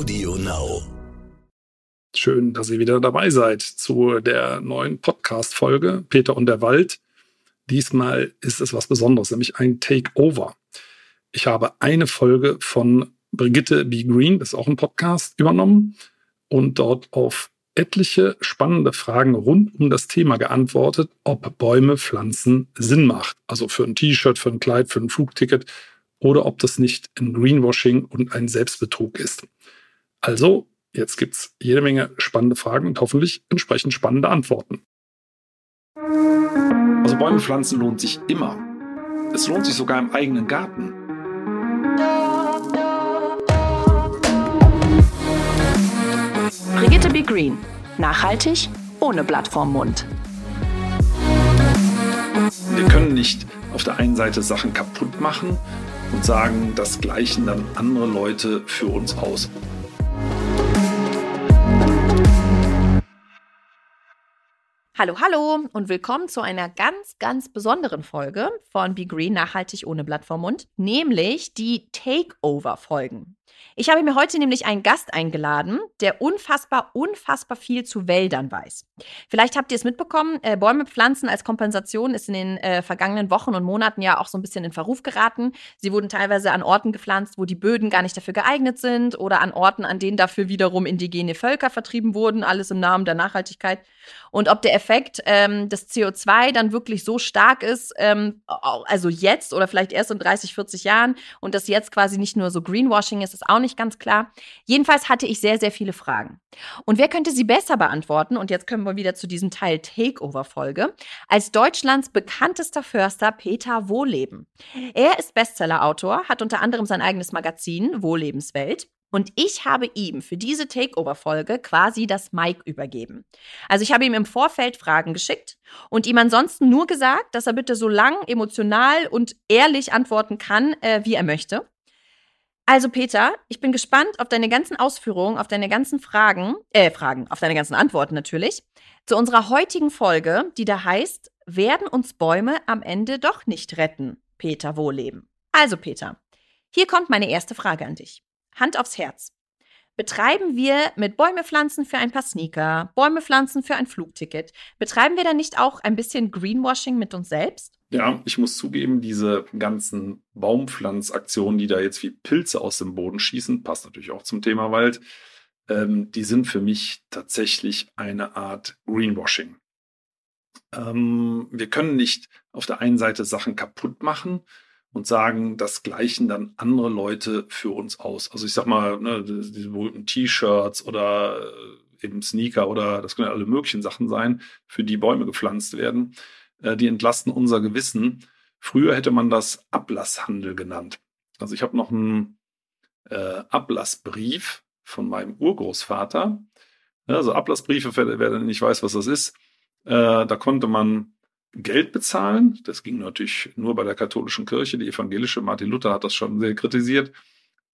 Audio Now. Schön, dass ihr wieder dabei seid zu der neuen Podcast-Folge Peter und der Wald. Diesmal ist es was Besonderes, nämlich ein Takeover. Ich habe eine Folge von Brigitte B. Green, das ist auch ein Podcast, übernommen und dort auf etliche spannende Fragen rund um das Thema geantwortet, ob Bäume pflanzen Sinn macht. Also für ein T-Shirt, für ein Kleid, für ein Flugticket oder ob das nicht ein Greenwashing und ein Selbstbetrug ist. Also, jetzt gibt es jede Menge spannende Fragen und hoffentlich entsprechend spannende Antworten. Also Bäume pflanzen lohnt sich immer. Es lohnt sich sogar im eigenen Garten. Brigitte B. Green. Nachhaltig, ohne Blatt vorm Mund. Wir können nicht auf der einen Seite Sachen kaputt machen und sagen, das gleichen dann andere Leute für uns aus. Hallo, hallo und willkommen zu einer ganz, ganz besonderen Folge von Be Green Nachhaltig ohne Blatt vorm Mund, nämlich die Takeover-Folgen. Ich habe mir heute nämlich einen Gast eingeladen, der unfassbar, unfassbar viel zu Wäldern weiß. Vielleicht habt ihr es mitbekommen, äh, Bäume pflanzen als Kompensation ist in den äh, vergangenen Wochen und Monaten ja auch so ein bisschen in Verruf geraten. Sie wurden teilweise an Orten gepflanzt, wo die Böden gar nicht dafür geeignet sind oder an Orten, an denen dafür wiederum indigene Völker vertrieben wurden, alles im Namen der Nachhaltigkeit. Und ob der Effekt ähm, des CO2 dann wirklich so stark ist, ähm, also jetzt oder vielleicht erst in 30, 40 Jahren und das jetzt quasi nicht nur so Greenwashing ist, ist auch nicht ganz klar. Jedenfalls hatte ich sehr, sehr viele Fragen. Und wer könnte sie besser beantworten? Und jetzt kommen wir wieder zu diesem Teil Takeover-Folge. Als Deutschlands bekanntester Förster Peter Wohleben. Er ist Bestseller-Autor, hat unter anderem sein eigenes Magazin Wohllebenswelt und ich habe ihm für diese Takeover-Folge quasi das Mic übergeben. Also ich habe ihm im Vorfeld Fragen geschickt und ihm ansonsten nur gesagt, dass er bitte so lang, emotional und ehrlich antworten kann, äh, wie er möchte. Also Peter, ich bin gespannt auf deine ganzen Ausführungen, auf deine ganzen Fragen, äh, Fragen, auf deine ganzen Antworten natürlich, zu unserer heutigen Folge, die da heißt, werden uns Bäume am Ende doch nicht retten, Peter Wohleben. Also Peter, hier kommt meine erste Frage an dich. Hand aufs Herz. Betreiben wir mit Bäume pflanzen für ein paar Sneaker, Bäume pflanzen für ein Flugticket, betreiben wir dann nicht auch ein bisschen Greenwashing mit uns selbst? Ja, ich muss zugeben, diese ganzen Baumpflanzaktionen, die da jetzt wie Pilze aus dem Boden schießen, passt natürlich auch zum Thema Wald, ähm, die sind für mich tatsächlich eine Art Greenwashing. Ähm, wir können nicht auf der einen Seite Sachen kaputt machen und sagen, das gleichen dann andere Leute für uns aus. Also ich sag mal, ne, diese berühmten T-Shirts oder äh, eben Sneaker oder das können ja alle möglichen Sachen sein, für die Bäume gepflanzt werden. Äh, die entlasten unser Gewissen. Früher hätte man das Ablasshandel genannt. Also ich habe noch einen äh, Ablassbrief von meinem Urgroßvater. Also Ablassbriefe, wer nicht weiß, was das ist, äh, da konnte man Geld bezahlen. Das ging natürlich nur bei der katholischen Kirche. Die evangelische Martin Luther hat das schon sehr kritisiert.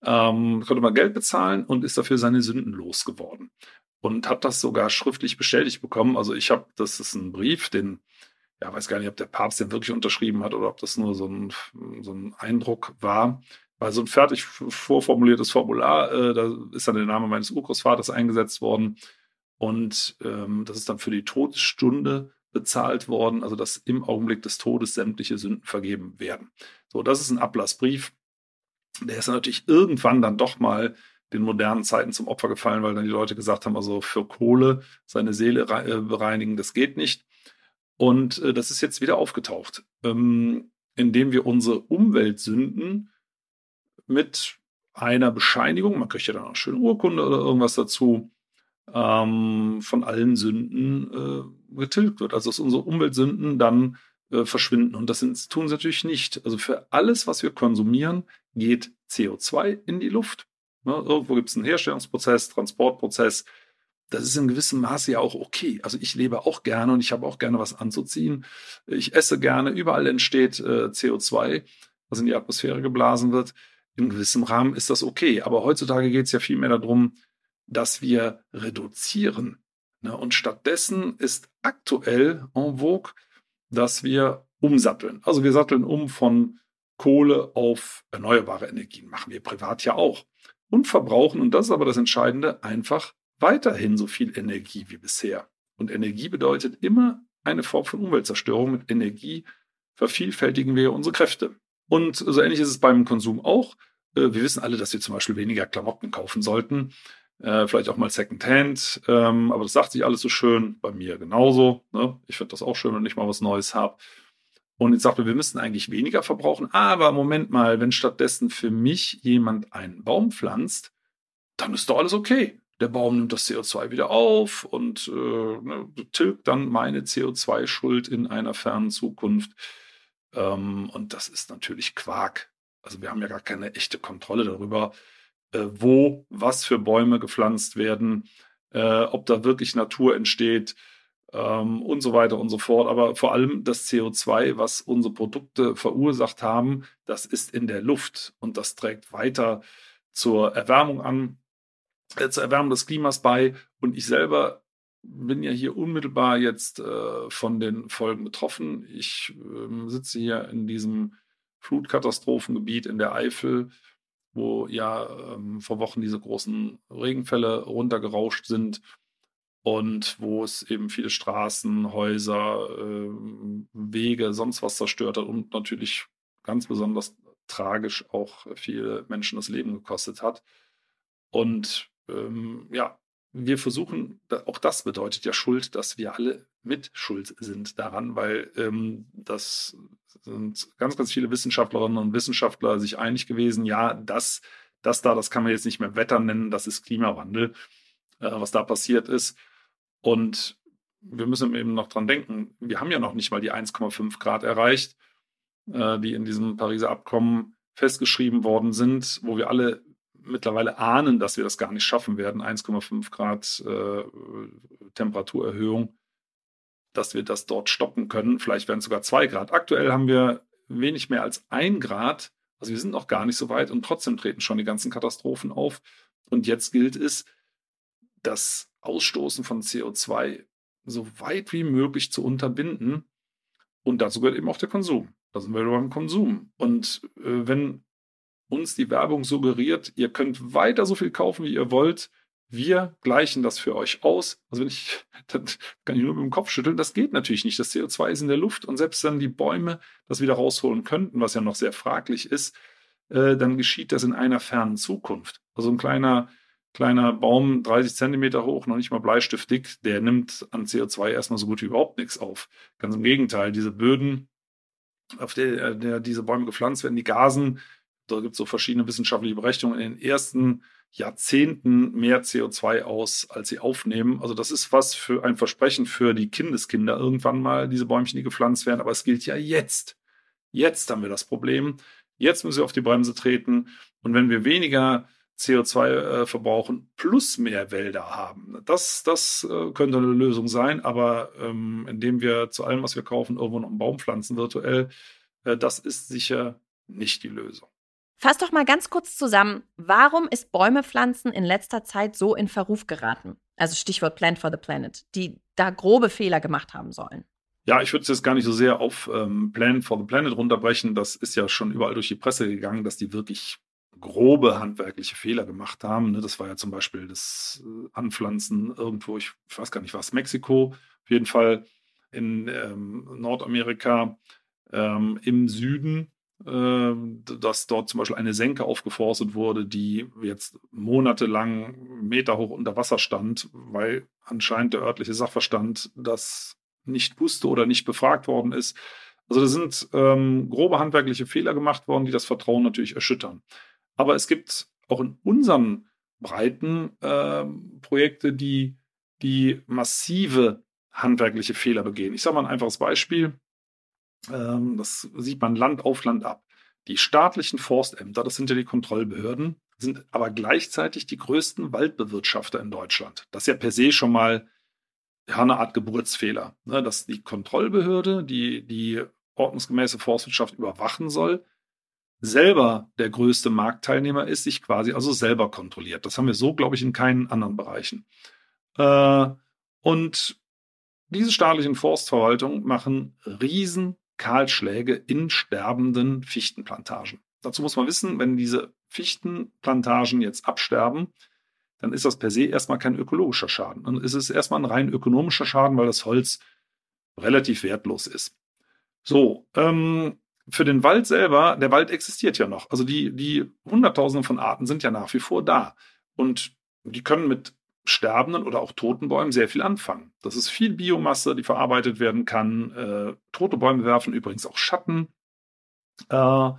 Ähm, konnte man Geld bezahlen und ist dafür seine Sünden losgeworden. Und hat das sogar schriftlich bestätigt bekommen. Also ich habe, das ist ein Brief, den, ja, weiß gar nicht, ob der Papst den wirklich unterschrieben hat oder ob das nur so ein, so ein Eindruck war. Weil so ein fertig vorformuliertes Formular, äh, da ist dann der Name meines Urgroßvaters eingesetzt worden. Und ähm, das ist dann für die Todesstunde bezahlt worden, also dass im Augenblick des Todes sämtliche Sünden vergeben werden. So, das ist ein Ablassbrief. Der ist natürlich irgendwann dann doch mal den modernen Zeiten zum Opfer gefallen, weil dann die Leute gesagt haben, also für Kohle seine Seele äh, bereinigen, das geht nicht. Und äh, das ist jetzt wieder aufgetaucht, ähm, indem wir unsere Umweltsünden mit einer Bescheinigung, man kriegt ja dann auch schöne Urkunde oder irgendwas dazu, ähm, von allen Sünden äh, getilgt wird. Also dass unsere Umweltsünden dann äh, verschwinden. Und das sind, tun sie natürlich nicht. Also für alles, was wir konsumieren, geht CO2 in die Luft. Ne? Irgendwo gibt es einen Herstellungsprozess, Transportprozess. Das ist in gewissem Maße ja auch okay. Also ich lebe auch gerne und ich habe auch gerne was anzuziehen. Ich esse gerne. Überall entsteht äh, CO2, was in die Atmosphäre geblasen wird. In gewissem Rahmen ist das okay. Aber heutzutage geht es ja viel mehr darum, dass wir reduzieren. Ne? Und stattdessen ist aktuell en vogue, dass wir umsatteln. Also wir satteln um von Kohle auf erneuerbare Energien. Machen wir privat ja auch. und verbrauchen, und das ist aber das Entscheidende, einfach weiterhin so viel Energie wie bisher. Und Energie bedeutet immer eine Form von Umweltzerstörung. Mit Energie vervielfältigen wir unsere Kräfte. Und so ähnlich ist es beim Konsum auch. Äh, wir wissen alle, dass wir zum Beispiel weniger Klamotten kaufen sollten. Äh, vielleicht auch mal Secondhand. Ähm, aber das sagt sich alles so schön. Bei mir genauso. Ne? Ich finde das auch schön, wenn ich mal was Neues habe. Und jetzt sagt man, wir müssen eigentlich weniger verbrauchen. Aber Moment mal, wenn stattdessen für mich jemand einen Baum pflanzt, dann ist doch alles okay. Der Baum nimmt das CO2 wieder auf und äh, ne, tilgt dann meine CO2-Schuld in einer fernen Zukunft. Ähm, und das ist natürlich Quark. Also wir haben ja gar keine echte Kontrolle darüber, wo was für Bäume gepflanzt werden, äh, ob da wirklich Natur entsteht ähm, und so weiter und so fort. Aber vor allem das CO2, was unsere Produkte verursacht haben, das ist in der Luft und das trägt weiter zur Erwärmung an, äh, zur Erwärmung des Klimas bei. Und ich selber bin ja hier unmittelbar jetzt äh, von den Folgen betroffen. Ich äh, sitze hier in diesem Flutkatastrophengebiet in der Eifel, wo ja ähm, vor Wochen diese großen Regenfälle runtergerauscht sind und wo es eben viele Straßen, Häuser, äh, Wege, sonst was zerstört hat und natürlich ganz besonders tragisch auch viele Menschen das Leben gekostet hat. Und ähm, ja, wir versuchen, auch das bedeutet ja Schuld, dass wir alle mit Schuld sind daran, weil ähm, das sind ganz, ganz viele Wissenschaftlerinnen und Wissenschaftler sich einig gewesen, ja, das, das da, das kann man jetzt nicht mehr Wetter nennen, das ist Klimawandel, äh, was da passiert ist. Und wir müssen eben noch dran denken, wir haben ja noch nicht mal die 1,5 Grad erreicht, äh, die in diesem Pariser Abkommen festgeschrieben worden sind, wo wir alle mittlerweile ahnen, dass wir das gar nicht schaffen werden, 1,5 Grad äh, Temperaturerhöhung, dass wir das dort stoppen können. Vielleicht werden es sogar 2 Grad. Aktuell haben wir wenig mehr als 1 Grad. Also wir sind noch gar nicht so weit und trotzdem treten schon die ganzen Katastrophen auf. Und jetzt gilt es, das Ausstoßen von CO2 so weit wie möglich zu unterbinden. Und dazu gehört eben auch der Konsum. Da sind wir beim Konsum. Und äh, wenn uns die Werbung suggeriert, ihr könnt weiter so viel kaufen, wie ihr wollt, wir gleichen das für euch aus. Also wenn ich, dann kann ich nur mit dem Kopf schütteln. Das geht natürlich nicht. Das CO2 ist in der Luft und selbst wenn die Bäume das wieder rausholen könnten, was ja noch sehr fraglich ist, äh, dann geschieht das in einer fernen Zukunft. Also ein kleiner kleiner Baum, 30 Zentimeter hoch, noch nicht mal bleistiftig, der nimmt an CO2 erstmal so gut wie überhaupt nichts auf. Ganz im Gegenteil, diese Böden, auf der, äh, der diese Bäume gepflanzt werden, die Gasen, da gibt es so verschiedene wissenschaftliche Berechnungen, in den ersten Jahrzehnten mehr CO2 aus, als sie aufnehmen. Also das ist was für ein Versprechen für die Kindeskinder irgendwann mal, diese Bäumchen, die gepflanzt werden. Aber es gilt ja jetzt. Jetzt haben wir das Problem. Jetzt müssen wir auf die Bremse treten. Und wenn wir weniger CO2 äh, verbrauchen plus mehr Wälder haben. Das, das äh, könnte eine Lösung sein, aber ähm, indem wir zu allem, was wir kaufen, irgendwo noch einen Baum pflanzen virtuell, äh, das ist sicher nicht die Lösung. Fass doch mal ganz kurz zusammen, warum ist Bäume pflanzen in letzter Zeit so in Verruf geraten? Also Stichwort Plant for the Planet, die da grobe Fehler gemacht haben sollen. Ja, ich würde es jetzt gar nicht so sehr auf ähm, Plan for the Planet runterbrechen. Das ist ja schon überall durch die Presse gegangen, dass die wirklich grobe handwerkliche Fehler gemacht haben. Ne? Das war ja zum Beispiel das äh, Anpflanzen irgendwo, ich weiß gar nicht was, Mexiko, auf jeden Fall in ähm, Nordamerika ähm, im Süden, dass dort zum Beispiel eine Senke aufgeforstet wurde, die jetzt monatelang Meter hoch unter Wasser stand, weil anscheinend der örtliche Sachverstand das nicht wusste oder nicht befragt worden ist. Also da sind ähm, grobe handwerkliche Fehler gemacht worden, die das Vertrauen natürlich erschüttern. Aber es gibt auch in unseren Breiten äh, Projekte, die, die massive handwerkliche Fehler begehen. Ich sage mal ein einfaches Beispiel. Ähm, das sieht man Land auf Land ab. Die staatlichen Forstämter, das sind ja die Kontrollbehörden, sind aber gleichzeitig die größten Waldbewirtschafter in Deutschland. Das ist ja per se schon mal ja, eine Art Geburtsfehler, ne? dass die Kontrollbehörde, die die ordnungsgemäße Forstwirtschaft überwachen soll, selber der größte Marktteilnehmer ist, sich quasi also selber kontrolliert. Das haben wir so, glaube ich, in keinen anderen Bereichen. Äh, und diese staatlichen Forstverwaltungen machen riesen Kahlschläge in sterbenden Fichtenplantagen. Dazu muss man wissen, wenn diese Fichtenplantagen jetzt absterben, dann ist das per se erstmal kein ökologischer Schaden. Dann ist es erstmal ein rein ökonomischer Schaden, weil das Holz relativ wertlos ist. So, ähm, für den Wald selber, der Wald existiert ja noch. Also die, die Hunderttausende von Arten sind ja nach wie vor da. Und die können mit sterbenden oder auch toten Bäumen sehr viel anfangen. Das ist viel Biomasse, die verarbeitet werden kann. Äh, tote Bäume werfen übrigens auch Schatten äh,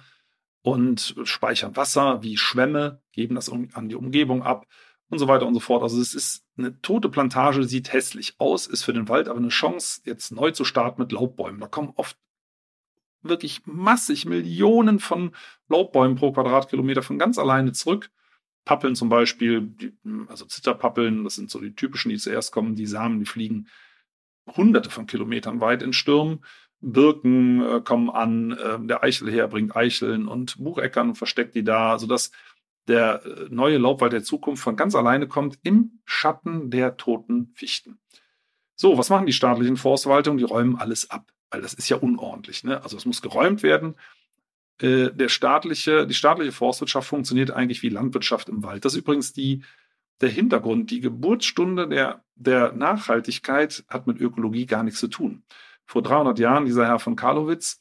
und speichern Wasser wie Schwämme, geben das an die Umgebung ab und so weiter und so fort. Also es ist eine tote Plantage, sieht hässlich aus, ist für den Wald aber eine Chance, jetzt neu zu starten mit Laubbäumen. Da kommen oft wirklich massig Millionen von Laubbäumen pro Quadratkilometer von ganz alleine zurück. Pappeln zum Beispiel, also Zitterpappeln, das sind so die typischen, die zuerst kommen. Die Samen, die fliegen hunderte von Kilometern weit in Stürmen. Birken äh, kommen an, äh, der Eichelherr bringt Eicheln und Bucheckern und versteckt die da, sodass der äh, neue Laubwald der Zukunft von ganz alleine kommt im Schatten der toten Fichten. So, was machen die staatlichen Forstverwaltungen? Die räumen alles ab, weil das ist ja unordentlich. Ne? Also es muss geräumt werden. Äh, der staatliche, die staatliche Forstwirtschaft funktioniert eigentlich wie Landwirtschaft im Wald. Das ist übrigens die, der Hintergrund. Die Geburtsstunde der, der Nachhaltigkeit hat mit Ökologie gar nichts zu tun. Vor 300 Jahren, dieser Herr von Karlowitz,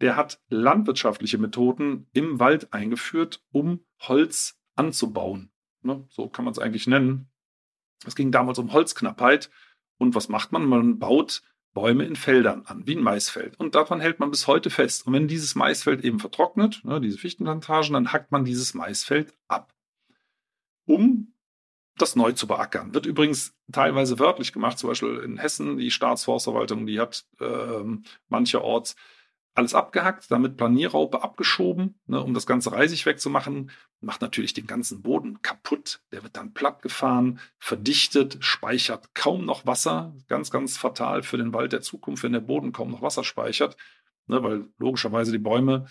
der hat landwirtschaftliche Methoden im Wald eingeführt, um Holz anzubauen. Ne, so kann man es eigentlich nennen. Es ging damals um Holzknappheit. Und was macht man? Man baut Bäume in Feldern an, wie ein Maisfeld. Und daran hält man bis heute fest. Und wenn dieses Maisfeld eben vertrocknet, ne, diese Fichtenplantagen, dann hackt man dieses Maisfeld ab, um das neu zu beackern. Wird übrigens teilweise wörtlich gemacht, zum Beispiel in Hessen, die Staatsforstverwaltung, die hat äh, mancherorts alles abgehackt, damit Planierraupe abgeschoben, ne, um das ganze Reisig wegzumachen. Macht natürlich den ganzen Boden kaputt. Der wird dann platt gefahren, verdichtet, speichert kaum noch Wasser. Ganz, ganz fatal für den Wald der Zukunft, wenn der Boden kaum noch Wasser speichert, ne, weil logischerweise die Bäume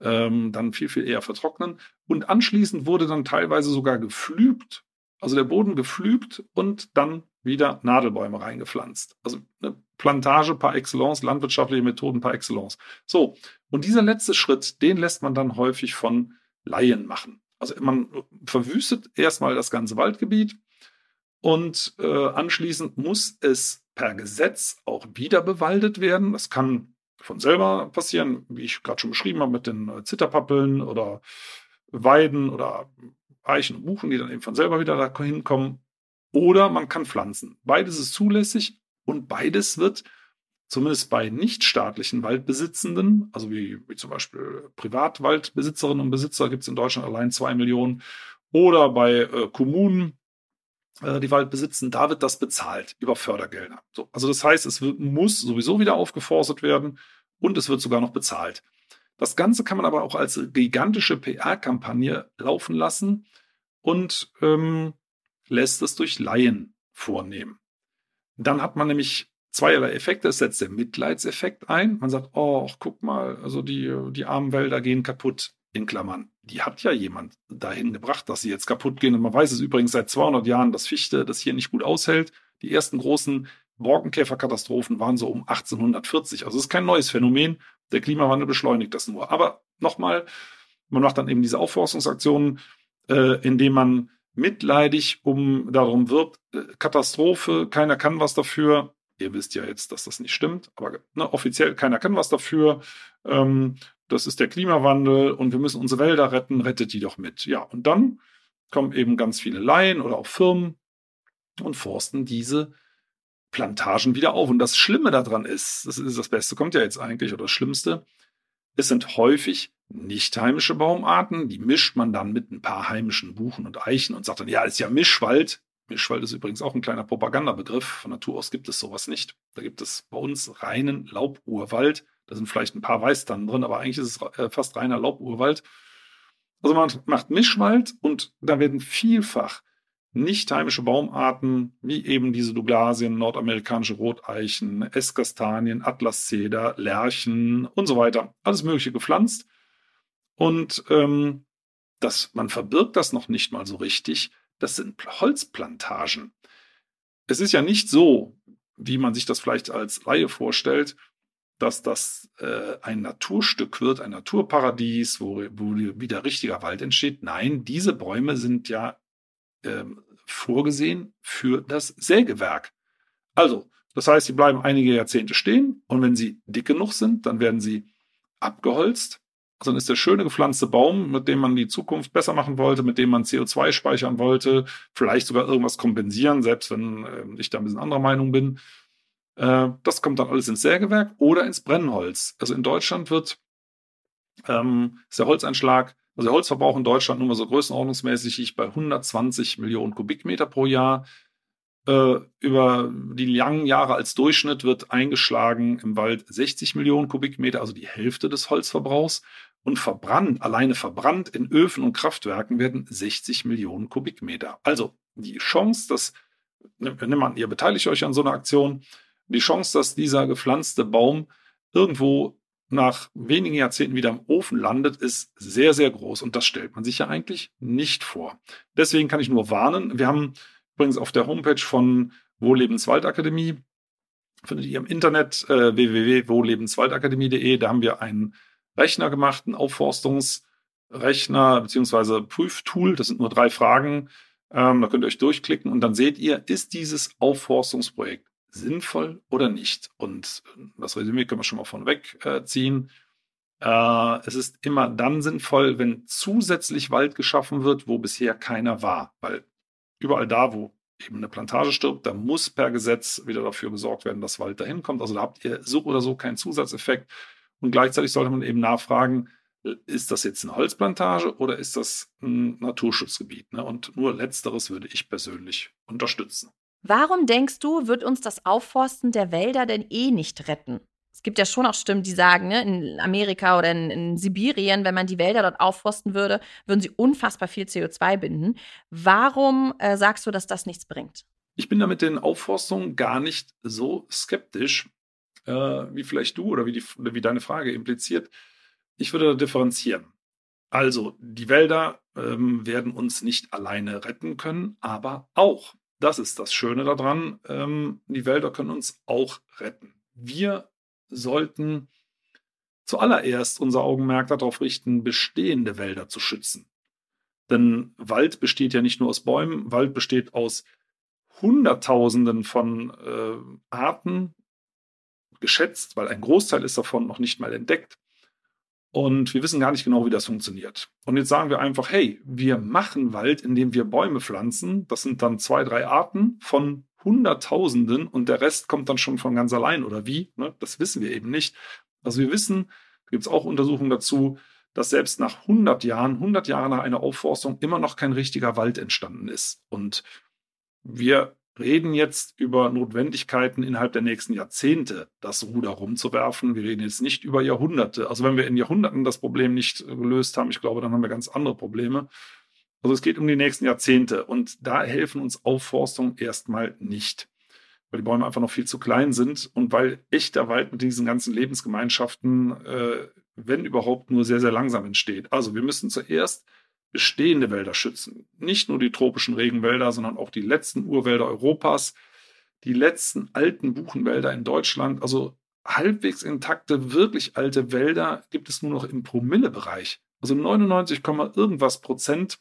ähm, dann viel, viel eher vertrocknen. Und anschließend wurde dann teilweise sogar geflügt, also der Boden geflügt und dann wieder Nadelbäume reingepflanzt. Also eine Plantage par excellence, landwirtschaftliche Methoden par excellence. So, und dieser letzte Schritt, den lässt man dann häufig von Laien machen. Also man verwüstet erstmal das ganze Waldgebiet und äh, anschließend muss es per Gesetz auch wieder bewaldet werden. Das kann von selber passieren, wie ich gerade schon beschrieben habe, mit den äh, Zitterpappeln oder Weiden oder Eichen und Buchen, die dann eben von selber wieder da hinkommen. Oder man kann pflanzen. Beides ist zulässig und beides wird zumindest bei nichtstaatlichen Waldbesitzenden, also wie, wie zum Beispiel Privatwaldbesitzerinnen und Besitzer gibt es in Deutschland allein zwei Millionen, oder bei äh, Kommunen, äh, die Wald besitzen, da wird das bezahlt über Fördergelder. So, also das heißt, es wird, muss sowieso wieder aufgeforstet werden und es wird sogar noch bezahlt. Das Ganze kann man aber auch als gigantische PR-Kampagne laufen lassen und ähm, lässt es durch Laien vornehmen. Dann hat man nämlich zweierlei Effekte. Es setzt der Mitleidseffekt ein. Man sagt, oh, guck mal, also die, die armen Wälder gehen kaputt. In Klammern. Die hat ja jemand dahin gebracht, dass sie jetzt kaputt gehen. Und man weiß es übrigens seit 200 Jahren, dass Fichte das hier nicht gut aushält. Die ersten großen Borkenkäferkatastrophen waren so um 1840. Also es ist kein neues Phänomen. Der Klimawandel beschleunigt das nur. Aber nochmal, man macht dann eben diese Aufforstungsaktionen, äh, indem man mitleidig um darum wirbt, äh, Katastrophe, keiner kann was dafür. Ihr wisst ja jetzt, dass das nicht stimmt, aber ne, offiziell keiner kann was dafür. Ähm, das ist der Klimawandel und wir müssen unsere Wälder retten, rettet die doch mit. Ja, und dann kommen eben ganz viele Laien oder auch Firmen und forsten diese Plantagen wieder auf. Und das Schlimme daran ist, das ist das Beste, kommt ja jetzt eigentlich, oder das Schlimmste, es sind häufig nicht heimische Baumarten, die mischt man dann mit ein paar heimischen Buchen und Eichen und sagt dann, ja, ist ja Mischwald. Mischwald ist übrigens auch ein kleiner Propagandabegriff. Von Natur aus gibt es sowas nicht. Da gibt es bei uns reinen Lauburwald. Da sind vielleicht ein paar Weißtannen drin, aber eigentlich ist es äh, fast reiner Lauburwald. Also man macht Mischwald und da werden vielfach nicht heimische Baumarten, wie eben diese Douglasien, nordamerikanische Roteichen, Esskastanien, Atlaszeder, Lärchen und so weiter, alles Mögliche gepflanzt. Und ähm, das, man verbirgt das noch nicht mal so richtig. Das sind Holzplantagen. Es ist ja nicht so, wie man sich das vielleicht als Laie vorstellt, dass das äh, ein Naturstück wird, ein Naturparadies, wo, wo wieder richtiger Wald entsteht. Nein, diese Bäume sind ja ähm, vorgesehen für das Sägewerk. Also, das heißt, sie bleiben einige Jahrzehnte stehen und wenn sie dick genug sind, dann werden sie abgeholzt. Also dann ist der schöne gepflanzte Baum, mit dem man die Zukunft besser machen wollte, mit dem man CO2 speichern wollte, vielleicht sogar irgendwas kompensieren, selbst wenn äh, ich da ein bisschen anderer Meinung bin. Äh, das kommt dann alles ins Sägewerk oder ins Brennholz. Also in Deutschland wird ähm, ist der Holzeinschlag, also der Holzverbrauch in Deutschland nur mal so größenordnungsmäßig bei 120 Millionen Kubikmeter pro Jahr. Äh, über die langen Jahre als Durchschnitt wird eingeschlagen im Wald 60 Millionen Kubikmeter, also die Hälfte des Holzverbrauchs. Und verbrannt, alleine verbrannt in Öfen und Kraftwerken werden 60 Millionen Kubikmeter. Also die Chance, dass, nimm an, ihr beteiligt euch an so einer Aktion, die Chance, dass dieser gepflanzte Baum irgendwo nach wenigen Jahrzehnten wieder im Ofen landet, ist sehr, sehr groß. Und das stellt man sich ja eigentlich nicht vor. Deswegen kann ich nur warnen. Wir haben Übrigens auf der Homepage von Wohllebenswaldakademie findet ihr im Internet äh, www.wohllebenswaldakademie.de. Da haben wir einen Rechner gemacht, einen Aufforstungsrechner bzw. Prüftool. Das sind nur drei Fragen. Ähm, da könnt ihr euch durchklicken und dann seht ihr, ist dieses Aufforstungsprojekt sinnvoll oder nicht? Und das Resümee können wir schon mal von wegziehen. Äh, es ist immer dann sinnvoll, wenn zusätzlich Wald geschaffen wird, wo bisher keiner war. Weil überall da, wo eben eine Plantage stirbt, da muss per Gesetz wieder dafür gesorgt werden, dass Wald dahin kommt. Also da habt ihr so oder so keinen Zusatzeffekt. Und gleichzeitig sollte man eben nachfragen, ist das jetzt eine Holzplantage oder ist das ein Naturschutzgebiet? Ne? Und nur letzteres würde ich persönlich unterstützen. Warum denkst du, wird uns das Aufforsten der Wälder denn eh nicht retten? es gibt ja schon auch Stimmen, die sagen, ne, in Amerika oder in, in, Sibirien, wenn man die Wälder dort aufforsten würde, würden sie unfassbar viel CO2 binden. Warum äh, sagst du, dass das nichts bringt? Ich bin da mit den Aufforstungen gar nicht so skeptisch, äh, wie vielleicht du oder wie, die, wie deine Frage impliziert. Ich würde da differenzieren. Also, die Wälder ähm, werden uns nicht alleine retten können, aber auch. Das ist das Schöne daran. Ähm, die Wälder können uns auch retten. Wir sollten zuallererst unser Augenmerk darauf richten, bestehende Wälder zu schützen. Denn Wald besteht ja nicht nur aus Bäumen, Wald besteht aus Hunderttausenden von äh, Arten, geschätzt, weil ein Großteil ist davon noch nicht mal entdeckt. Und wir wissen gar nicht genau, wie das funktioniert. Und jetzt sagen wir einfach, hey, wir machen Wald, indem wir Bäume pflanzen. Das sind dann zwei, drei Arten von Hunderttausenden und der Rest kommt dann schon von ganz allein oder wie? Ne? Das wissen wir eben nicht. Also wir wissen, da gibt es auch Untersuchungen dazu, dass selbst nach 100 Jahren, 100 Jahre nach einer Aufforstung immer noch kein richtiger Wald entstanden ist. Und wir reden jetzt über Notwendigkeiten innerhalb der nächsten Jahrzehnte, das Ruder rumzuwerfen. Wir reden jetzt nicht über Jahrhunderte. Also wenn wir in Jahrhunderten das Problem nicht gelöst haben, ich glaube, dann haben wir ganz andere Probleme. Also es geht um die nächsten Jahrzehnte und da helfen uns Aufforstungen erstmal nicht, weil die Bäume einfach noch viel zu klein sind und weil echter Wald mit diesen ganzen Lebensgemeinschaften, äh, wenn überhaupt, nur sehr, sehr langsam entsteht. Also wir müssen zuerst bestehende Wälder schützen. Nicht nur die tropischen Regenwälder, sondern auch die letzten Urwälder Europas, die letzten alten Buchenwälder in Deutschland. Also halbwegs intakte, wirklich alte Wälder gibt es nur noch im Promillebereich. Also 99, irgendwas Prozent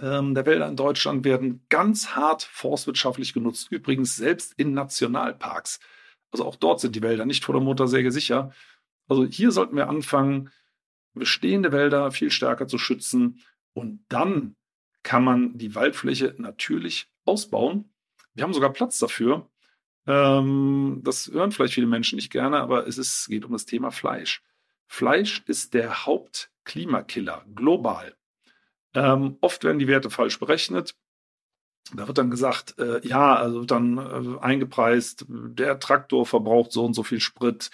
ähm, der Wälder in Deutschland werden ganz hart forstwirtschaftlich genutzt. Übrigens selbst in Nationalparks. Also auch dort sind die Wälder nicht vor der Motorsäge sicher. Also hier sollten wir anfangen, bestehende Wälder viel stärker zu schützen. Und dann kann man die Waldfläche natürlich ausbauen. Wir haben sogar Platz dafür. Ähm, das hören vielleicht viele Menschen nicht gerne, aber es ist, geht um das Thema Fleisch. Fleisch ist der Hauptklimakiller global. Ähm, oft werden die Werte falsch berechnet. Da wird dann gesagt, äh, ja, also dann äh, eingepreist, der Traktor verbraucht so und so viel Sprit,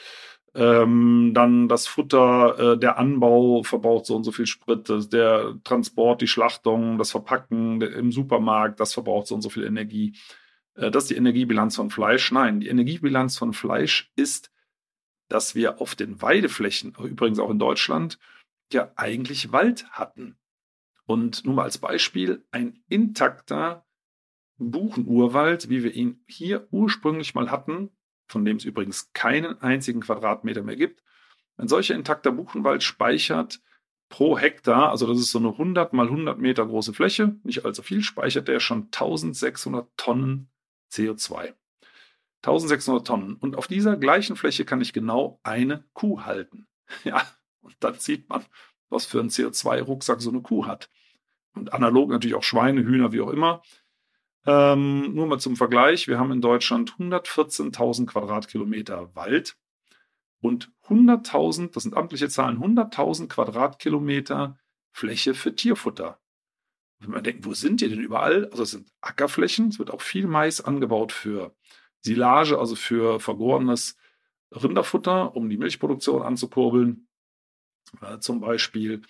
ähm, dann das Futter, äh, der Anbau verbraucht so und so viel Sprit, der Transport, die Schlachtung, das Verpacken im Supermarkt, das verbraucht so und so viel Energie. Äh, das ist die Energiebilanz von Fleisch. Nein, die Energiebilanz von Fleisch ist, dass wir auf den Weideflächen, übrigens auch in Deutschland, ja eigentlich Wald hatten. Und nur mal als Beispiel, ein intakter Buchenurwald, wie wir ihn hier ursprünglich mal hatten, von dem es übrigens keinen einzigen Quadratmeter mehr gibt. Ein solcher intakter Buchenwald speichert pro Hektar, also das ist so eine 100 mal 100 Meter große Fläche, nicht allzu viel, speichert der schon 1600 Tonnen CO2. 1600 Tonnen. Und auf dieser gleichen Fläche kann ich genau eine Kuh halten. Ja, und dann sieht man, was für einen CO2-Rucksack so eine Kuh hat. Und analog natürlich auch Schweine, Hühner, wie auch immer. Ähm, nur mal zum Vergleich, wir haben in Deutschland 114.000 Quadratkilometer Wald und 100.000, das sind amtliche Zahlen, 100.000 Quadratkilometer Fläche für Tierfutter. Wenn man denkt, wo sind die denn überall? Also es sind Ackerflächen, es wird auch viel Mais angebaut für Silage, also für vergorenes Rinderfutter, um die Milchproduktion anzukurbeln, äh, zum Beispiel.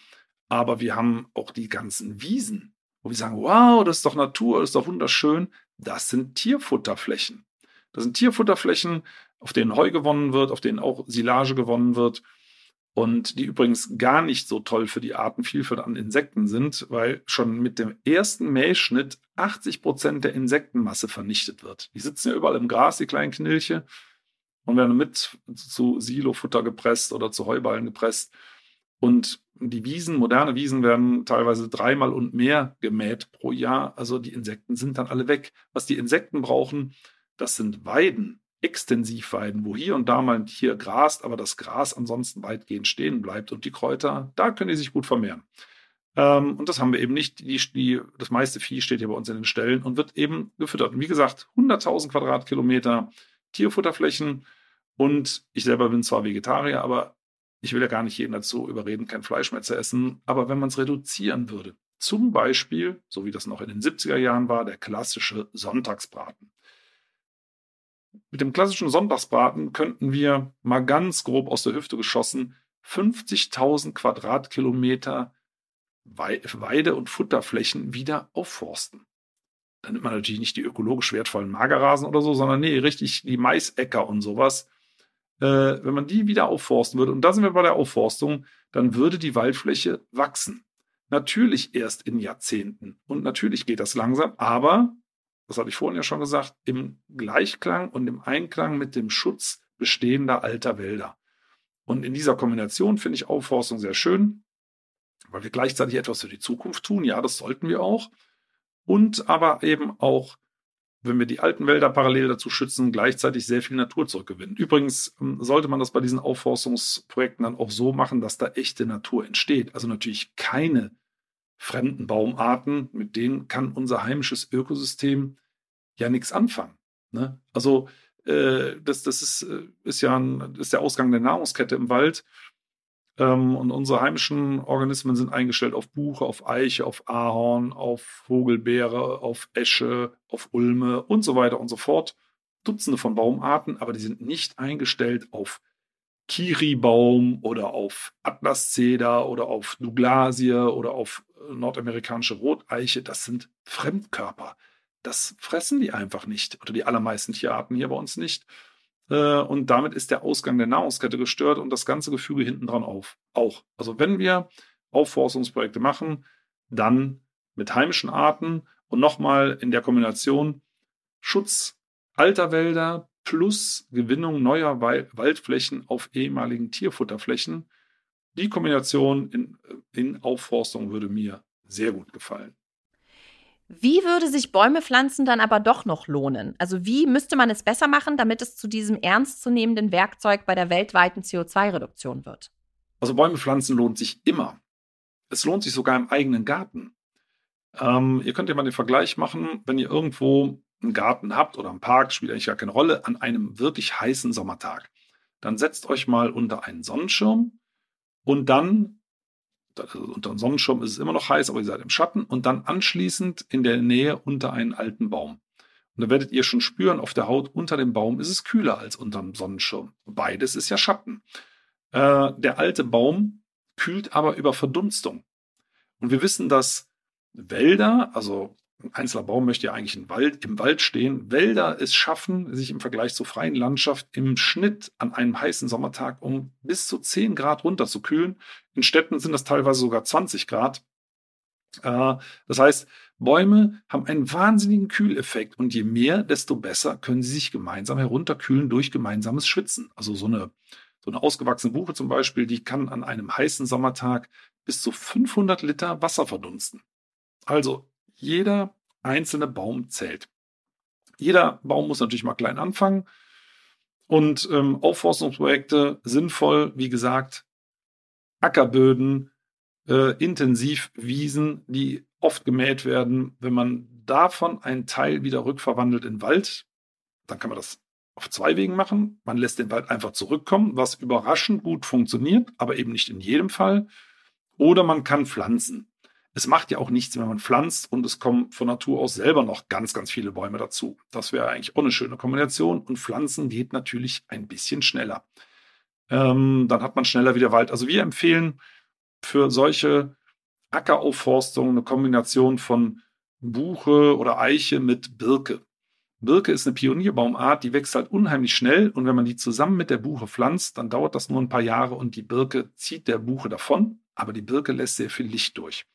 Aber wir haben auch die ganzen Wiesen, wo wir sagen, wow, das ist doch Natur, das ist doch wunderschön. Das sind Tierfutterflächen. Das sind Tierfutterflächen, auf denen Heu gewonnen wird, auf denen auch Silage gewonnen wird und die übrigens gar nicht so toll für die Artenvielfalt an Insekten sind, weil schon mit dem ersten Mähschnitt 80 Prozent der Insektenmasse vernichtet wird. Die sitzen ja überall im Gras, die kleinen Knilche, und werden mit zu Silofutter gepresst oder zu Heuballen gepresst. Und die Wiesen, moderne Wiesen werden teilweise dreimal und mehr gemäht pro Jahr. Also die Insekten sind dann alle weg. Was die Insekten brauchen, das sind Weiden. Extensivweiden, wo hier und da mal ein Tier grast, aber das Gras ansonsten weitgehend stehen bleibt und die Kräuter, da können die sich gut vermehren. Ähm, und das haben wir eben nicht. Die, die, das meiste Vieh steht hier bei uns in den Ställen und wird eben gefüttert. Und wie gesagt, 100.000 Quadratkilometer Tierfutterflächen. Und ich selber bin zwar Vegetarier, aber ich will ja gar nicht jeden dazu überreden, kein Fleisch mehr zu essen. Aber wenn man es reduzieren würde, zum Beispiel, so wie das noch in den 70er Jahren war, der klassische Sonntagsbraten. Mit dem klassischen Sonntagsbraten könnten wir mal ganz grob aus der Hüfte geschossen 50.000 Quadratkilometer Weide- und Futterflächen wieder aufforsten. Dann nimmt man natürlich nicht die ökologisch wertvollen Magerrasen oder so, sondern nee, richtig die Maisäcker und sowas. Äh, wenn man die wieder aufforsten würde, und da sind wir bei der Aufforstung, dann würde die Waldfläche wachsen. Natürlich erst in Jahrzehnten. Und natürlich geht das langsam, aber das hatte ich vorhin ja schon gesagt, im Gleichklang und im Einklang mit dem Schutz bestehender alter Wälder. Und in dieser Kombination finde ich Aufforstung sehr schön, weil wir gleichzeitig etwas für die Zukunft tun. Ja, das sollten wir auch. Und aber eben auch, wenn wir die alten Wälder parallel dazu schützen, gleichzeitig sehr viel Natur zurückgewinnen. Übrigens ähm, sollte man das bei diesen Aufforstungsprojekten dann auch so machen, dass da echte Natur entsteht. Also natürlich keine fremden Baumarten, mit denen kann unser heimisches Ökosystem ja nichts anfangen. Ne? Also äh, das, das ist, äh, ist ja ein, ist der Ausgang der Nahrungskette im Wald. Ähm, und unsere heimischen Organismen sind eingestellt auf Buche, auf Eiche, auf Ahorn, auf Vogelbeere, auf Esche, auf Ulme und so weiter und so fort. Dutzende von Baumarten, aber die sind nicht eingestellt auf Kiribaum oder auf Atlaszeder oder auf Douglasie oder auf äh, nordamerikanische Roteiche, das sind Fremdkörper. Das fressen die einfach nicht oder die allermeisten Tierarten hier bei uns nicht. Äh, und damit ist der Ausgang der Nahrungskette gestört und das ganze Gefüge hinten dran auf. Auch. Also wenn wir Aufforstungsprojekte machen, dann mit heimischen Arten und nochmal in der Kombination Schutz alter Wälder, plus Gewinnung neuer Waldflächen auf ehemaligen Tierfutterflächen. Die Kombination in, in Aufforstung würde mir sehr gut gefallen. Wie würde sich Bäume pflanzen dann aber doch noch lohnen? Also wie müsste man es besser machen, damit es zu diesem ernstzunehmenden Werkzeug bei der weltweiten CO2-Reduktion wird? Also Bäume pflanzen lohnt sich immer. Es lohnt sich sogar im eigenen Garten. Ähm, ihr könnt ja mal den Vergleich machen, wenn ihr irgendwo einen Garten habt oder einen Park, spielt eigentlich gar keine Rolle, an einem wirklich heißen Sommertag, dann setzt euch mal unter einen Sonnenschirm und dann, unter einem Sonnenschirm ist es immer noch heiß, aber ihr seid im Schatten und dann anschließend in der Nähe unter einen alten Baum. Und da werdet ihr schon spüren, auf der Haut unter dem Baum ist es kühler als unter dem Sonnenschirm. Beides ist ja Schatten. Äh, der alte Baum kühlt aber über Verdunstung. Und wir wissen, dass Wälder, also ein einzelner Baum möchte ja eigentlich im Wald, im Wald stehen. Wälder es schaffen, sich im Vergleich zur freien Landschaft im Schnitt an einem heißen Sommertag um bis zu 10 Grad runterzukühlen. In Städten sind das teilweise sogar 20 Grad. Äh, das heißt, Bäume haben einen wahnsinnigen Kühleffekt und je mehr, desto besser können sie sich gemeinsam herunterkühlen durch gemeinsames Schwitzen. Also so eine, so eine ausgewachsene Buche zum Beispiel, die kann an einem heißen Sommertag bis zu 500 Liter Wasser verdunsten. Also jeder einzelne Baum zählt. Jeder Baum muss natürlich mal klein anfangen. Und ähm, Aufforstungsprojekte sinnvoll, wie gesagt, Ackerböden, äh, intensiv Wiesen, die oft gemäht werden. Wenn man davon einen Teil wieder rückverwandelt in Wald, dann kann man das auf zwei Wegen machen. Man lässt den Wald einfach zurückkommen, was überraschend gut funktioniert, aber eben nicht in jedem Fall. Oder man kann pflanzen. Es macht ja auch nichts, wenn man pflanzt und es kommen von Natur aus selber noch ganz, ganz viele Bäume dazu. Das wäre eigentlich auch eine schöne Kombination. Und pflanzen geht natürlich ein bisschen schneller. Ähm, dann hat man schneller wieder Wald. Also wir empfehlen für solche Ackeraufforstungen eine Kombination von Buche oder Eiche mit Birke. Birke ist eine Pionierbaumart, die wächst halt unheimlich schnell und wenn man die zusammen mit der Buche pflanzt, dann dauert das nur ein paar Jahre und die Birke zieht der Buche davon, aber die Birke lässt sehr viel Licht durch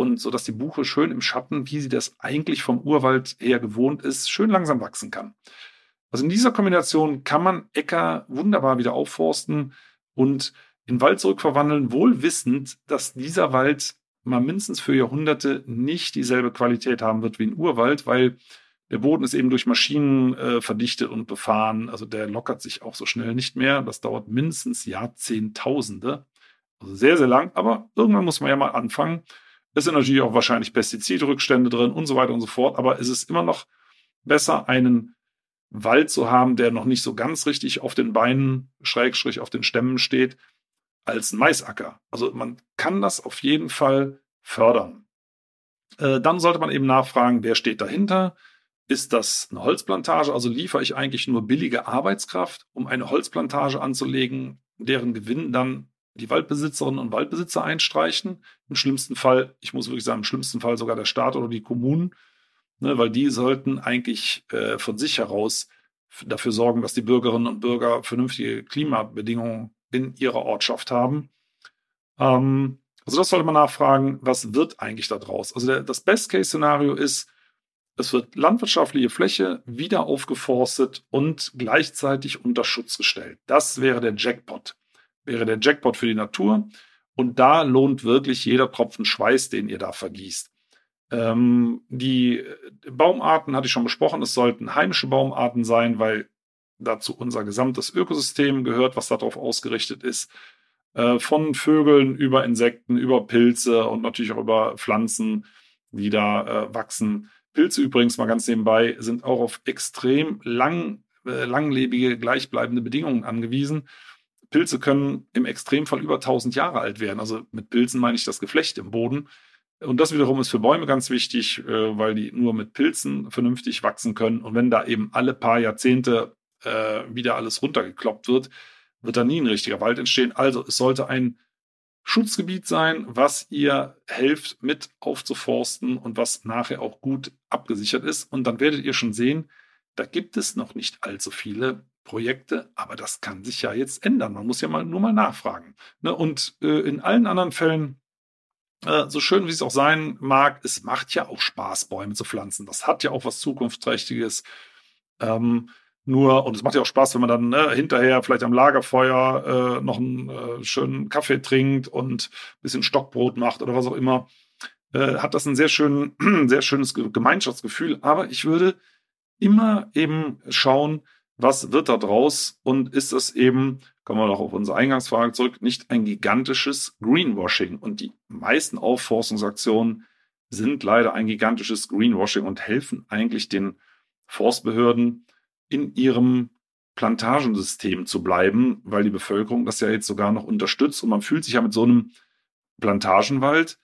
und so dass die Buche schön im Schatten, wie sie das eigentlich vom Urwald her gewohnt ist, schön langsam wachsen kann. Also in dieser Kombination kann man Äcker wunderbar wieder aufforsten und in Wald zurückverwandeln, wohl wissend, dass dieser Wald mal mindestens für Jahrhunderte nicht dieselbe Qualität haben wird wie ein Urwald, weil der Boden ist eben durch Maschinen äh, verdichtet und befahren. Also der lockert sich auch so schnell nicht mehr. Das dauert mindestens Jahrzehntausende. Also sehr, sehr lang. Aber irgendwann muss man ja mal anfangen. Es sind natürlich auch wahrscheinlich Pestizidrückstände drin und so weiter und so fort. Aber es ist immer noch besser, einen Wald zu haben, der noch nicht so ganz richtig auf den Beinen, Schrägstrich auf den Stämmen steht, als ein Maisacker. Also man kann das auf jeden Fall fördern. Äh, dann sollte man eben nachfragen, wer steht dahinter? Ist das eine Holzplantage? Also liefere ich eigentlich nur billige Arbeitskraft, um eine Holzplantage anzulegen, deren Gewinn dann die Waldbesitzerinnen und Waldbesitzer einstreichen. Im schlimmsten Fall, ich muss wirklich sagen, im schlimmsten Fall sogar der Staat oder die Kommunen, ne, weil die sollten eigentlich äh, von sich heraus dafür sorgen, dass die Bürgerinnen und Bürger vernünftige Klimabedingungen in ihrer Ortschaft haben. Ähm, also das sollte man nachfragen, was wird eigentlich daraus? Also der, das Best-Case-Szenario ist, es wird landwirtschaftliche Fläche wieder aufgeforstet und gleichzeitig unter Schutz gestellt. Das wäre der Jackpot wäre der Jackpot für die Natur. Und da lohnt wirklich jeder Tropfen Schweiß, den ihr da vergießt. Ähm, die Baumarten hatte ich schon besprochen. Es sollten heimische Baumarten sein, weil dazu unser gesamtes Ökosystem gehört, was darauf ausgerichtet ist. Äh, von Vögeln über Insekten, über Pilze und natürlich auch über Pflanzen, die da äh, wachsen. Pilze übrigens mal ganz nebenbei sind auch auf extrem lang, äh, langlebige, gleichbleibende Bedingungen angewiesen. Pilze können im Extremfall über 1000 Jahre alt werden. Also mit Pilzen meine ich das Geflecht im Boden. Und das wiederum ist für Bäume ganz wichtig, äh, weil die nur mit Pilzen vernünftig wachsen können. Und wenn da eben alle paar Jahrzehnte äh, wieder alles runtergekloppt wird, wird da nie ein richtiger Wald entstehen. Also es sollte ein Schutzgebiet sein, was ihr helft mit aufzuforsten und was nachher auch gut abgesichert ist. Und dann werdet ihr schon sehen, da gibt es noch nicht allzu viele Projekte, aber das kann sich ja jetzt ändern. Man muss ja mal nur mal nachfragen. Ne? Und äh, in allen anderen Fällen, äh, so schön wie es auch sein mag, es macht ja auch Spaß, Bäume zu pflanzen. Das hat ja auch was Zukunftsträchtiges. Ähm, nur, und es macht ja auch Spaß, wenn man dann ne, hinterher vielleicht am Lagerfeuer äh, noch einen äh, schönen Kaffee trinkt und ein bisschen Stockbrot macht oder was auch immer. Äh, hat das ein sehr, schön, sehr schönes Gemeinschaftsgefühl. Aber ich würde immer eben schauen, was wird da draus und ist das eben, kommen wir noch auf unsere Eingangsfrage zurück, nicht ein gigantisches Greenwashing? Und die meisten Aufforstungsaktionen sind leider ein gigantisches Greenwashing und helfen eigentlich den Forstbehörden in ihrem Plantagensystem zu bleiben, weil die Bevölkerung das ja jetzt sogar noch unterstützt und man fühlt sich ja mit so einem Plantagenwald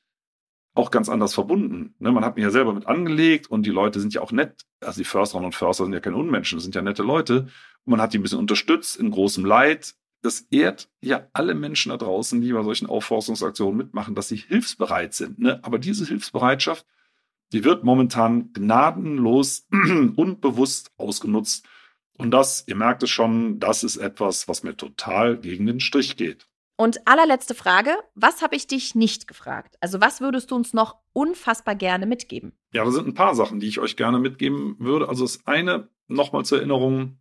auch ganz anders verbunden. Ne, man hat mich ja selber mit angelegt und die Leute sind ja auch nett. Also die Försterinnen und Förster sind ja keine Unmenschen, das sind ja nette Leute. Und man hat die ein bisschen unterstützt in großem Leid. Das ehrt ja alle Menschen da draußen, die bei solchen Aufforstungsaktionen mitmachen, dass sie hilfsbereit sind. Ne? Aber diese Hilfsbereitschaft, die wird momentan gnadenlos und bewusst ausgenutzt. Und das, ihr merkt es schon, das ist etwas, was mir total gegen den Strich geht. Und allerletzte Frage, was habe ich dich nicht gefragt? Also was würdest du uns noch unfassbar gerne mitgeben? Ja, da sind ein paar Sachen, die ich euch gerne mitgeben würde. Also das eine, nochmal zur Erinnerung,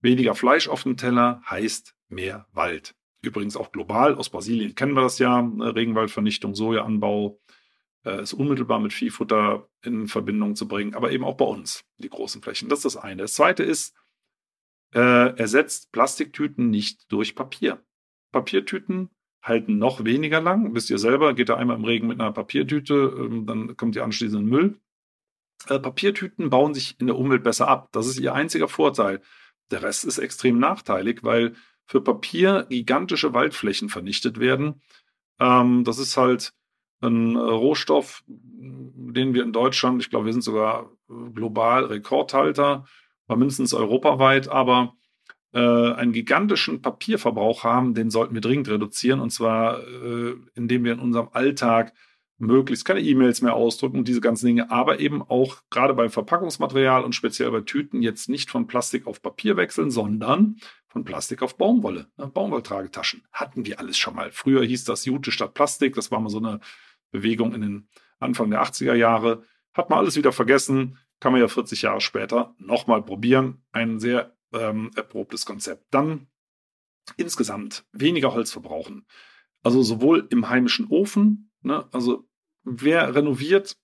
weniger Fleisch auf dem Teller heißt mehr Wald. Übrigens auch global, aus Brasilien kennen wir das ja, ne, Regenwaldvernichtung, Sojaanbau, äh, ist unmittelbar mit Viehfutter in Verbindung zu bringen, aber eben auch bei uns, die großen Flächen. Das ist das eine. Das zweite ist, äh, ersetzt Plastiktüten nicht durch Papier. Papiertüten halten noch weniger lang. Wisst ihr selber, geht da einmal im Regen mit einer Papiertüte, ähm, dann kommt ihr anschließend in Müll. Äh, Papiertüten bauen sich in der Umwelt besser ab. Das ist ihr einziger Vorteil. Der Rest ist extrem nachteilig, weil für Papier gigantische Waldflächen vernichtet werden. Ähm, das ist halt ein Rohstoff, den wir in Deutschland, ich glaube, wir sind sogar global Rekordhalter, war mindestens europaweit, aber äh, einen gigantischen Papierverbrauch haben, den sollten wir dringend reduzieren. Und zwar, äh, indem wir in unserem Alltag möglichst keine E-Mails mehr ausdrücken und diese ganzen Dinge, aber eben auch gerade beim Verpackungsmaterial und speziell bei Tüten jetzt nicht von Plastik auf Papier wechseln, sondern von Plastik auf Baumwolle. Ne? Baumwolltragetaschen hatten wir alles schon mal. Früher hieß das Jute statt Plastik. Das war mal so eine Bewegung in den Anfang der 80er Jahre. Hat man alles wieder vergessen. Kann man ja 40 Jahre später nochmal probieren. Ein sehr ähm, erprobtes Konzept. Dann insgesamt weniger Holz verbrauchen. Also sowohl im heimischen Ofen, ne, also wer renoviert,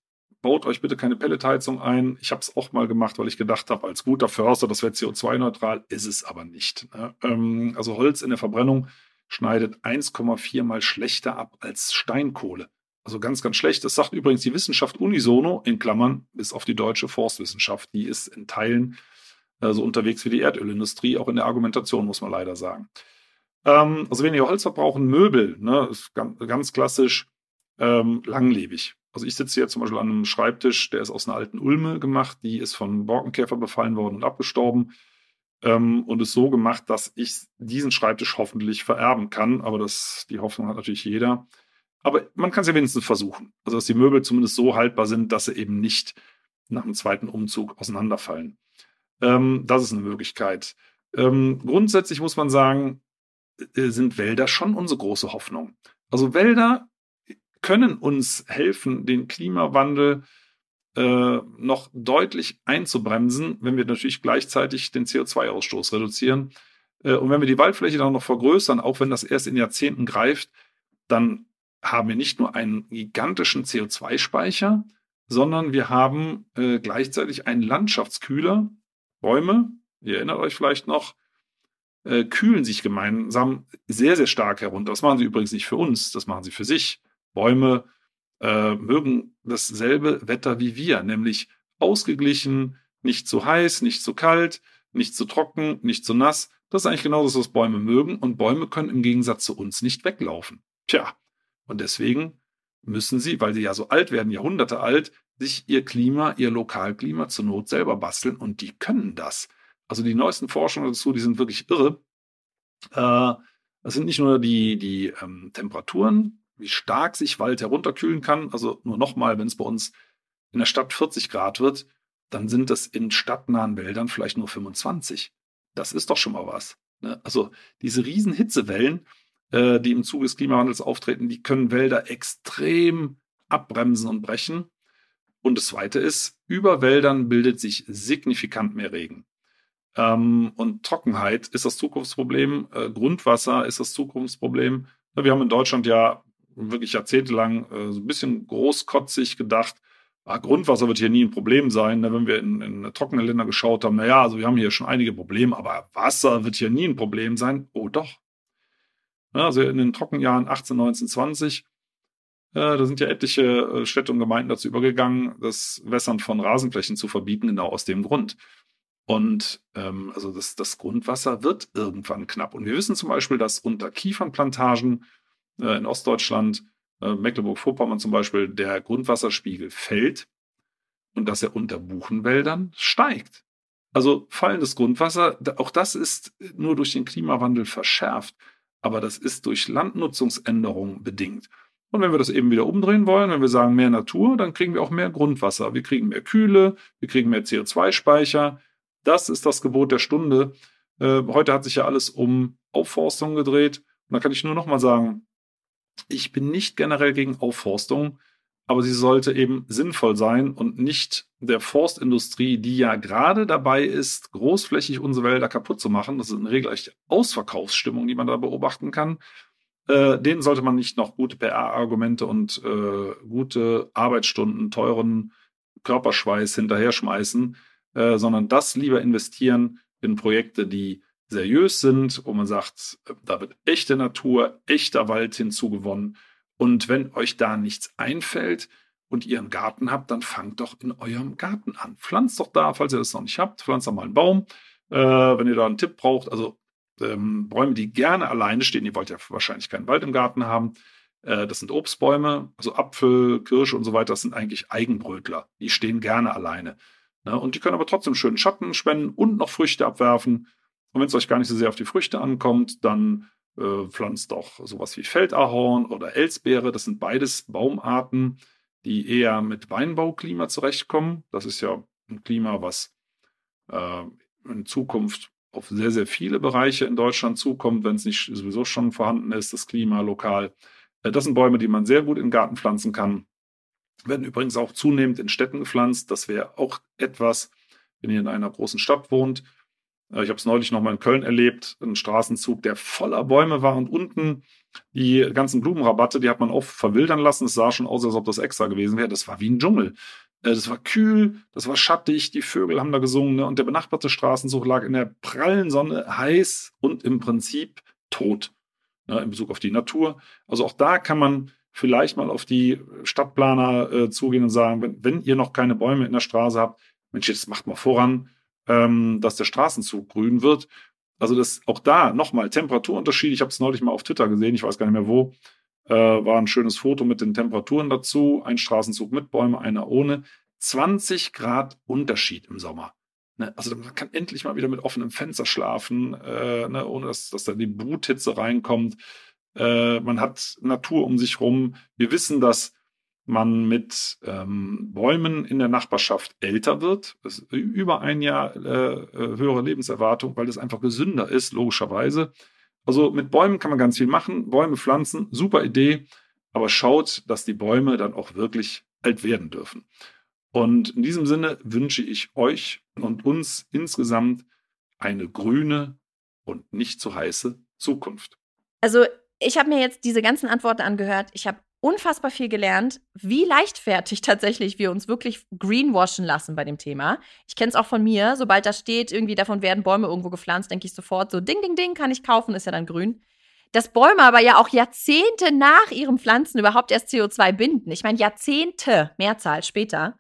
baut euch bitte keine Pelletheizung ein. Ich habe es auch mal gemacht, weil ich gedacht habe, als guter Förster, das wäre CO2-neutral, ist es aber nicht. Ne? Ähm, also Holz in der Verbrennung schneidet 1,4 mal schlechter ab als Steinkohle. Also ganz, ganz schlecht. Das sagt übrigens die Wissenschaft unisono, in Klammern, bis auf die deutsche Forstwissenschaft. Die ist in Teilen so unterwegs wie die Erdölindustrie, auch in der Argumentation, muss man leider sagen. Ähm, also weniger Holz verbrauchen, Möbel, ne, ist ganz, ganz klassisch ähm, langlebig. Also ich sitze hier zum Beispiel an einem Schreibtisch, der ist aus einer alten Ulme gemacht, die ist von Borkenkäfer befallen worden und abgestorben ähm, und ist so gemacht, dass ich diesen Schreibtisch hoffentlich vererben kann. Aber das, die Hoffnung hat natürlich jeder. Aber man kann es ja wenigstens versuchen. Also, dass die Möbel zumindest so haltbar sind, dass sie eben nicht nach dem zweiten Umzug auseinanderfallen. Ähm, das ist eine Möglichkeit. Ähm, grundsätzlich muss man sagen, äh, sind Wälder schon unsere große Hoffnung. Also Wälder können uns helfen, den Klimawandel äh, noch deutlich einzubremsen, wenn wir natürlich gleichzeitig den CO2-Ausstoß reduzieren. Äh, und wenn wir die Waldfläche dann noch vergrößern, auch wenn das erst in Jahrzehnten greift, dann haben wir nicht nur einen gigantischen CO2-Speicher, sondern wir haben äh, gleichzeitig einen Landschaftskühler. Bäume, ihr erinnert euch vielleicht noch, äh, kühlen sich gemeinsam sehr, sehr stark herunter. Das machen sie übrigens nicht für uns, das machen sie für sich. Bäume äh, mögen dasselbe Wetter wie wir, nämlich ausgeglichen, nicht zu heiß, nicht zu kalt, nicht zu trocken, nicht zu nass. Das ist eigentlich genau das, was Bäume mögen. Und Bäume können im Gegensatz zu uns nicht weglaufen. Tja, und deswegen müssen sie, weil sie ja so alt werden, Jahrhunderte alt, sich ihr Klima, ihr Lokalklima zur Not selber basteln und die können das. Also die neuesten Forschungen dazu, die sind wirklich irre. Äh, das sind nicht nur die, die ähm, Temperaturen, wie stark sich Wald herunterkühlen kann. Also nur nochmal, wenn es bei uns in der Stadt 40 Grad wird, dann sind das in stadtnahen Wäldern vielleicht nur 25. Das ist doch schon mal was. Ne? Also diese riesen Hitzewellen, äh, die im Zuge des Klimawandels auftreten, die können Wälder extrem abbremsen und brechen. Und das Zweite ist, über Wäldern bildet sich signifikant mehr Regen. Ähm, und Trockenheit ist das Zukunftsproblem, äh, Grundwasser ist das Zukunftsproblem. Wir haben in Deutschland ja wirklich jahrzehntelang äh, so ein bisschen großkotzig gedacht, ah, Grundwasser wird hier nie ein Problem sein. Ne? Wenn wir in, in trockene Länder geschaut haben, naja, also wir haben hier schon einige Probleme, aber Wasser wird hier nie ein Problem sein. Oh doch, also in den Trockenjahren 18, 19, 20, da sind ja etliche äh, Städte und Gemeinden dazu übergegangen, das Wässern von Rasenflächen zu verbieten, genau aus dem Grund. Und ähm, also das, das Grundwasser wird irgendwann knapp. Und wir wissen zum Beispiel, dass unter Kiefernplantagen äh, in Ostdeutschland, äh, Mecklenburg-Vorpommern zum Beispiel, der Grundwasserspiegel fällt und dass er unter Buchenwäldern steigt. Also fallendes Grundwasser, auch das ist nur durch den Klimawandel verschärft aber das ist durch Landnutzungsänderungen bedingt. Und wenn wir das eben wieder umdrehen wollen, wenn wir sagen mehr Natur, dann kriegen wir auch mehr Grundwasser. Wir kriegen mehr Kühle, wir kriegen mehr CO2-Speicher. Das ist das Gebot der Stunde. Äh, heute hat sich ja alles um Aufforstung gedreht. da kann ich nur noch mal sagen, ich bin nicht generell gegen Aufforstung, aber sie sollte eben sinnvoll sein und nicht der Forstindustrie, die ja gerade dabei ist, großflächig unsere Wälder kaputt zu machen. Das ist eine regelrechte Ausverkaufsstimmung, die man da beobachten kann. Äh, denen sollte man nicht noch gute PR-Argumente und äh, gute Arbeitsstunden, teuren Körperschweiß hinterher schmeißen, äh, sondern das lieber investieren in Projekte, die seriös sind, wo man sagt, da wird echte Natur, echter Wald hinzugewonnen. Und wenn euch da nichts einfällt und ihr einen Garten habt, dann fangt doch in eurem Garten an. Pflanzt doch da, falls ihr das noch nicht habt, pflanzt doch mal einen Baum. Äh, wenn ihr da einen Tipp braucht, also ähm, Bäume, die gerne alleine stehen, ihr wollt ja wahrscheinlich keinen Wald im Garten haben. Äh, das sind Obstbäume, also Apfel, Kirsche und so weiter, das sind eigentlich Eigenbrötler. Die stehen gerne alleine. Ne? Und die können aber trotzdem schön Schatten spenden und noch Früchte abwerfen. Und wenn es euch gar nicht so sehr auf die Früchte ankommt, dann äh, pflanzt doch sowas wie Feldahorn oder Elsbeere. Das sind beides Baumarten, die eher mit Weinbauklima zurechtkommen. Das ist ja ein Klima, was äh, in Zukunft auf sehr, sehr viele Bereiche in Deutschland zukommt, wenn es nicht sowieso schon vorhanden ist, das Klima lokal. Äh, das sind Bäume, die man sehr gut in den Garten pflanzen kann. Werden übrigens auch zunehmend in Städten gepflanzt. Das wäre auch etwas, wenn ihr in einer großen Stadt wohnt. Äh, ich habe es neulich noch mal in Köln erlebt, ein Straßenzug, der voller Bäume war und unten die ganzen Blumenrabatte, die hat man auch verwildern lassen. Es sah schon aus, als ob das extra gewesen wäre. Das war wie ein Dschungel. Äh, das war kühl, das war schattig, die Vögel haben da gesungen ne? und der benachbarte Straßenzug lag in der prallen Sonne heiß und im Prinzip tot ne? in Bezug auf die Natur. Also auch da kann man vielleicht mal auf die Stadtplaner äh, zugehen und sagen, wenn, wenn, ihr noch keine Bäume in der Straße habt, Mensch, jetzt macht mal voran, ähm, dass der Straßenzug grün wird. Also das auch da nochmal Temperaturunterschied. Ich habe es neulich mal auf Twitter gesehen, ich weiß gar nicht mehr wo. Äh, war ein schönes Foto mit den Temperaturen dazu. Ein Straßenzug mit Bäumen, einer ohne. 20 Grad Unterschied im Sommer. Ne? Also man kann endlich mal wieder mit offenem Fenster schlafen, äh, ne? ohne dass, dass da die Bruthitze reinkommt. Äh, man hat Natur um sich rum. Wir wissen, dass man mit ähm, Bäumen in der Nachbarschaft älter wird. Das über ein Jahr äh, äh, höhere Lebenserwartung, weil es einfach gesünder ist, logischerweise. Also mit Bäumen kann man ganz viel machen. Bäume pflanzen, super Idee. Aber schaut, dass die Bäume dann auch wirklich alt werden dürfen. Und in diesem Sinne wünsche ich euch und uns insgesamt eine grüne und nicht zu heiße Zukunft. Also ich habe mir jetzt diese ganzen Antworten angehört. Ich habe unfassbar viel gelernt, wie leichtfertig tatsächlich wir uns wirklich greenwashen lassen bei dem Thema. Ich kenne es auch von mir. Sobald da steht, irgendwie davon werden Bäume irgendwo gepflanzt, denke ich sofort so, ding, ding, ding, kann ich kaufen, ist ja dann grün. Dass Bäume aber ja auch Jahrzehnte nach ihrem Pflanzen überhaupt erst CO2 binden. Ich meine, Jahrzehnte, Mehrzahl später.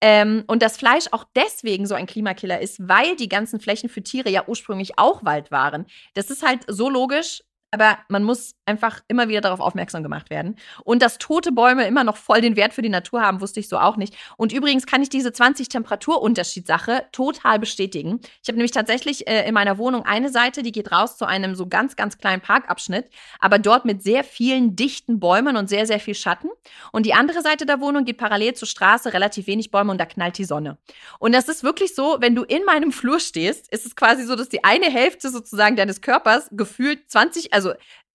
Ähm, und das Fleisch auch deswegen so ein Klimakiller ist, weil die ganzen Flächen für Tiere ja ursprünglich auch Wald waren. Das ist halt so logisch, aber man muss einfach immer wieder darauf aufmerksam gemacht werden. Und dass tote Bäume immer noch voll den Wert für die Natur haben, wusste ich so auch nicht. Und übrigens kann ich diese 20 Temperaturunterschied-Sache total bestätigen. Ich habe nämlich tatsächlich äh, in meiner Wohnung eine Seite, die geht raus zu einem so ganz, ganz kleinen Parkabschnitt, aber dort mit sehr vielen dichten Bäumen und sehr, sehr viel Schatten. Und die andere Seite der Wohnung geht parallel zur Straße, relativ wenig Bäume und da knallt die Sonne. Und das ist wirklich so, wenn du in meinem Flur stehst, ist es quasi so, dass die eine Hälfte sozusagen deines Körpers gefühlt 20, also also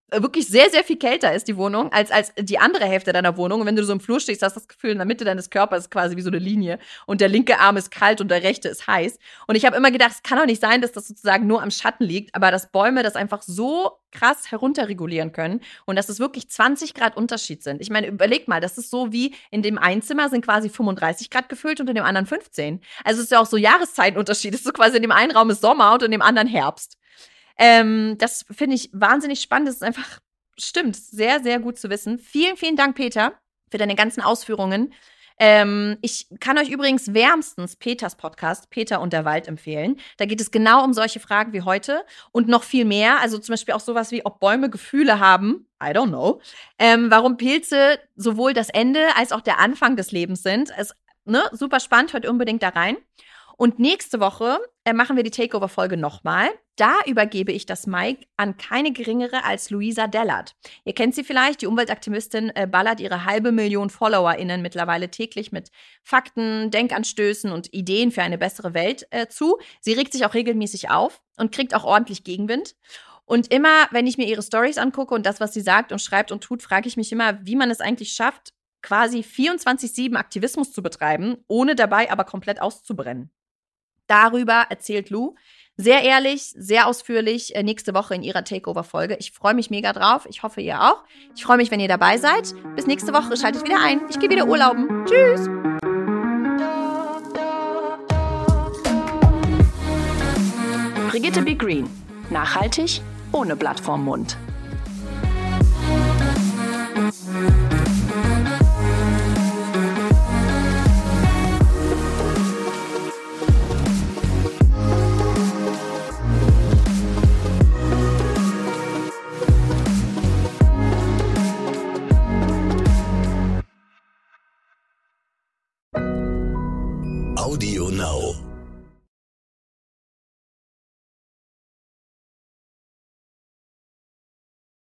äh, wirklich sehr, sehr viel kälter ist, die Wohnung, als, als die andere Hälfte deiner Wohnung. Und wenn du so im Flur stehst, hast du das Gefühl, in der Mitte deines Körpers ist quasi wie so eine Linie. Und der linke Arm ist kalt und der rechte ist heiß. Und ich habe immer gedacht, es kann doch nicht sein, dass das sozusagen nur am Schatten liegt, aber dass Bäume das einfach so krass herunterregulieren können und dass es wirklich 20 Grad Unterschied sind. Ich meine, überleg mal, das ist so wie in dem Einzimmer sind quasi 35 Grad gefüllt und in dem anderen 15. Also es ist ja auch so Jahreszeitenunterschied. Es ist so quasi in dem einen Raum ist Sommer und in dem anderen Herbst. Ähm, das finde ich wahnsinnig spannend. Das ist einfach, stimmt, sehr, sehr gut zu wissen. Vielen, vielen Dank, Peter, für deine ganzen Ausführungen. Ähm, ich kann euch übrigens wärmstens Peters Podcast, Peter und der Wald, empfehlen. Da geht es genau um solche Fragen wie heute und noch viel mehr. Also zum Beispiel auch sowas wie, ob Bäume Gefühle haben. I don't know. Ähm, warum Pilze sowohl das Ende als auch der Anfang des Lebens sind. Ist ne, super spannend, hört unbedingt da rein. Und nächste Woche äh, machen wir die Takeover-Folge nochmal. Da übergebe ich das Mike an keine geringere als Luisa Dellert. Ihr kennt sie vielleicht, die Umweltaktivistin äh, ballert ihre halbe Million FollowerInnen mittlerweile täglich mit Fakten, Denkanstößen und Ideen für eine bessere Welt äh, zu. Sie regt sich auch regelmäßig auf und kriegt auch ordentlich Gegenwind. Und immer, wenn ich mir ihre Stories angucke und das, was sie sagt und schreibt und tut, frage ich mich immer, wie man es eigentlich schafft, quasi 24-7 Aktivismus zu betreiben, ohne dabei aber komplett auszubrennen. Darüber erzählt Lou sehr ehrlich, sehr ausführlich äh, nächste Woche in ihrer Takeover-Folge. Ich freue mich mega drauf. Ich hoffe, ihr auch. Ich freue mich, wenn ihr dabei seid. Bis nächste Woche. Schaltet wieder ein. Ich gehe wieder urlauben. Tschüss. Brigitte B. Green. Nachhaltig, ohne Blatt vorm Mund.